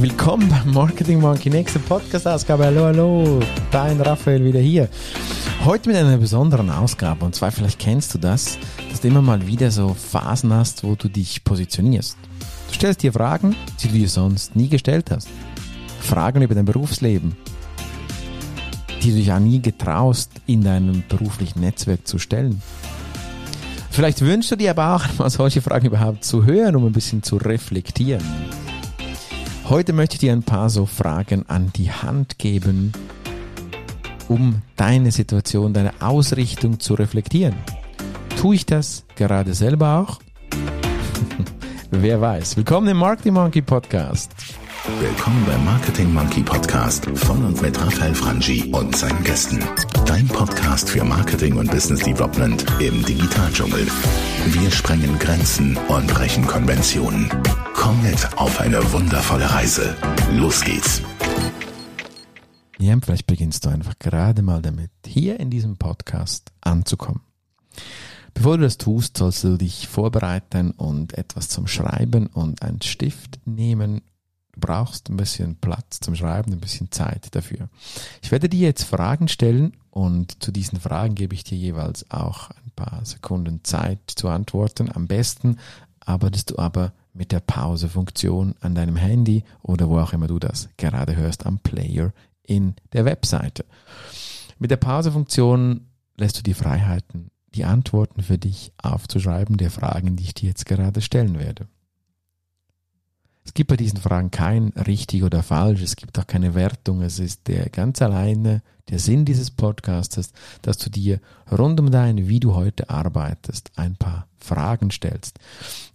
Willkommen beim Marketing Monkey, nächste Podcast-Ausgabe. Hallo, hallo, dein Raphael wieder hier. Heute mit einer besonderen Ausgabe und zwar vielleicht kennst du das, dass du immer mal wieder so Phasen hast, wo du dich positionierst. Du stellst dir Fragen, die du dir sonst nie gestellt hast. Fragen über dein Berufsleben, die du dich auch nie getraust, in deinem beruflichen Netzwerk zu stellen. Vielleicht wünschst du dir aber auch mal solche Fragen überhaupt zu hören, um ein bisschen zu reflektieren. Heute möchte ich dir ein paar so Fragen an die Hand geben, um deine Situation, deine Ausrichtung zu reflektieren. Tue ich das gerade selber auch? Wer weiß. Willkommen im Marketing Monkey Podcast. Willkommen beim Marketing Monkey Podcast von und mit Raphael Frangi und seinen Gästen. Dein Podcast für Marketing und Business Development im Digitaldschungel. Wir sprengen Grenzen und brechen Konventionen. Komm mit auf eine wundervolle Reise. Los geht's. Ja, vielleicht beginnst du einfach gerade mal damit, hier in diesem Podcast anzukommen. Bevor du das tust, sollst du dich vorbereiten und etwas zum Schreiben und einen Stift nehmen Du brauchst ein bisschen Platz zum Schreiben, ein bisschen Zeit dafür. Ich werde dir jetzt Fragen stellen und zu diesen Fragen gebe ich dir jeweils auch ein paar Sekunden Zeit zu antworten. Am besten arbeitest du aber mit der Pause-Funktion an deinem Handy oder wo auch immer du das gerade hörst am Player in der Webseite. Mit der Pause-Funktion lässt du die Freiheiten, die Antworten für dich aufzuschreiben der Fragen, die ich dir jetzt gerade stellen werde. Es gibt bei diesen Fragen kein richtig oder falsch, es gibt auch keine Wertung, es ist der ganz alleine der Sinn dieses Podcasts, dass du dir rund um dein, wie du heute arbeitest, ein paar Fragen stellst.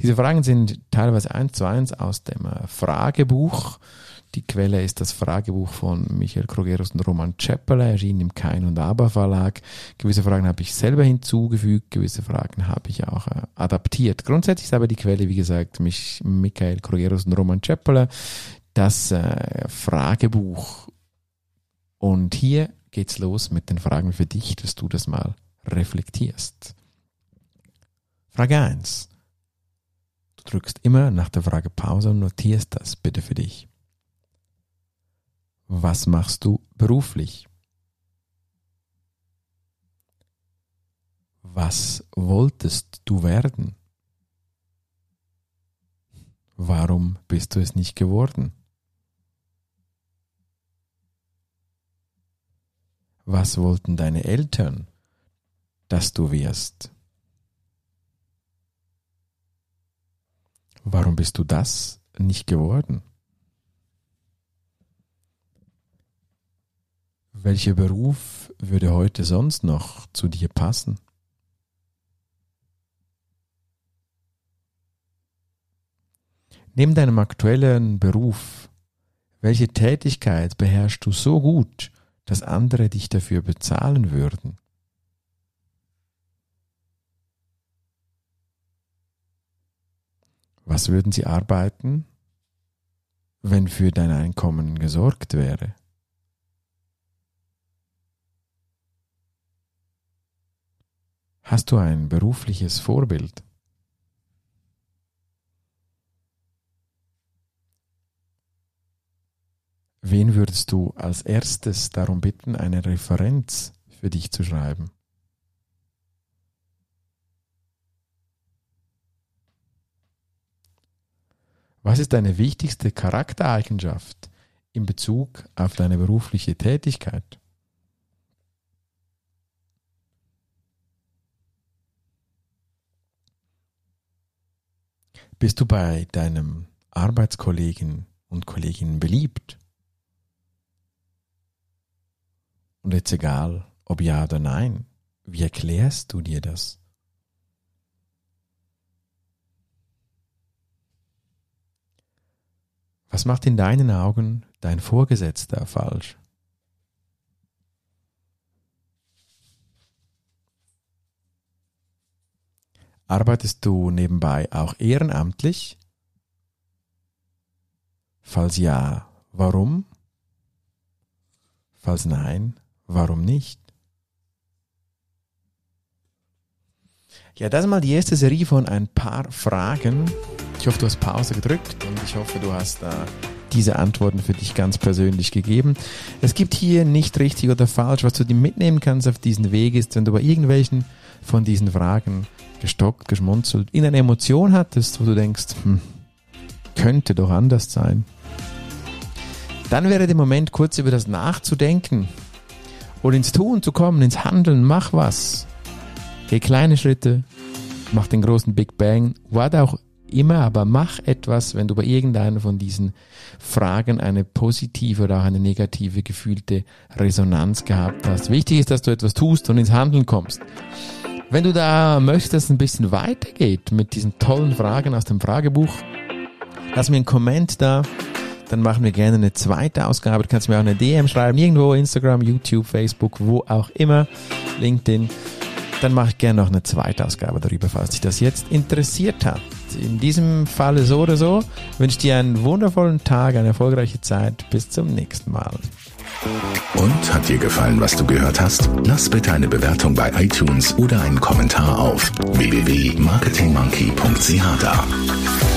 Diese Fragen sind teilweise eins zu eins aus dem Fragebuch die Quelle ist das Fragebuch von Michael Krogerus und Roman Ceppele, erschienen im Kein und Aber Verlag. Gewisse Fragen habe ich selber hinzugefügt, gewisse Fragen habe ich auch äh, adaptiert. Grundsätzlich ist aber die Quelle, wie gesagt, mich, Michael Krogerus und Roman Ceppele, das äh, Fragebuch. Und hier geht's los mit den Fragen für dich, dass du das mal reflektierst. Frage 1. Du drückst immer nach der Frage Pause und notierst das bitte für dich. Was machst du beruflich? Was wolltest du werden? Warum bist du es nicht geworden? Was wollten deine Eltern, dass du wirst? Warum bist du das nicht geworden? Welcher Beruf würde heute sonst noch zu dir passen? Neben deinem aktuellen Beruf, welche Tätigkeit beherrschst du so gut, dass andere dich dafür bezahlen würden? Was würden sie arbeiten, wenn für dein Einkommen gesorgt wäre? Hast du ein berufliches Vorbild? Wen würdest du als erstes darum bitten, eine Referenz für dich zu schreiben? Was ist deine wichtigste Charaktereigenschaft in Bezug auf deine berufliche Tätigkeit? Bist du bei deinem Arbeitskollegen und Kolleginnen beliebt? Und jetzt egal, ob ja oder nein, wie erklärst du dir das? Was macht in deinen Augen dein Vorgesetzter falsch? Arbeitest du nebenbei auch ehrenamtlich? Falls ja, warum? Falls nein, warum nicht? Ja, das ist mal die erste Serie von ein paar Fragen. Ich hoffe, du hast Pause gedrückt und ich hoffe, du hast da diese Antworten für dich ganz persönlich gegeben. Es gibt hier nicht richtig oder falsch. Was du dir mitnehmen kannst auf diesen Weg ist, wenn du bei irgendwelchen von diesen Fragen gestockt, geschmunzelt, in eine Emotion hattest, wo du denkst, hm, könnte doch anders sein. Dann wäre der Moment, kurz über das nachzudenken und ins Tun zu kommen, ins Handeln, mach was. Geh kleine Schritte, mach den großen Big Bang, was auch immer, aber mach etwas, wenn du bei irgendeiner von diesen Fragen eine positive oder auch eine negative gefühlte Resonanz gehabt hast. Wichtig ist, dass du etwas tust und ins Handeln kommst. Wenn du da möchtest, dass es ein bisschen weitergeht mit diesen tollen Fragen aus dem Fragebuch, lass mir einen Comment da. Dann machen wir gerne eine zweite Ausgabe. Du kannst mir auch eine DM schreiben, irgendwo, Instagram, YouTube, Facebook, wo auch immer, LinkedIn. Dann mache ich gerne noch eine zweite Ausgabe darüber, falls dich das jetzt interessiert hat. In diesem Falle so oder so wünsche ich dir einen wundervollen Tag, eine erfolgreiche Zeit. Bis zum nächsten Mal. Und hat dir gefallen, was du gehört hast? Lass bitte eine Bewertung bei iTunes oder einen Kommentar auf www.marketingmonkey.ch da.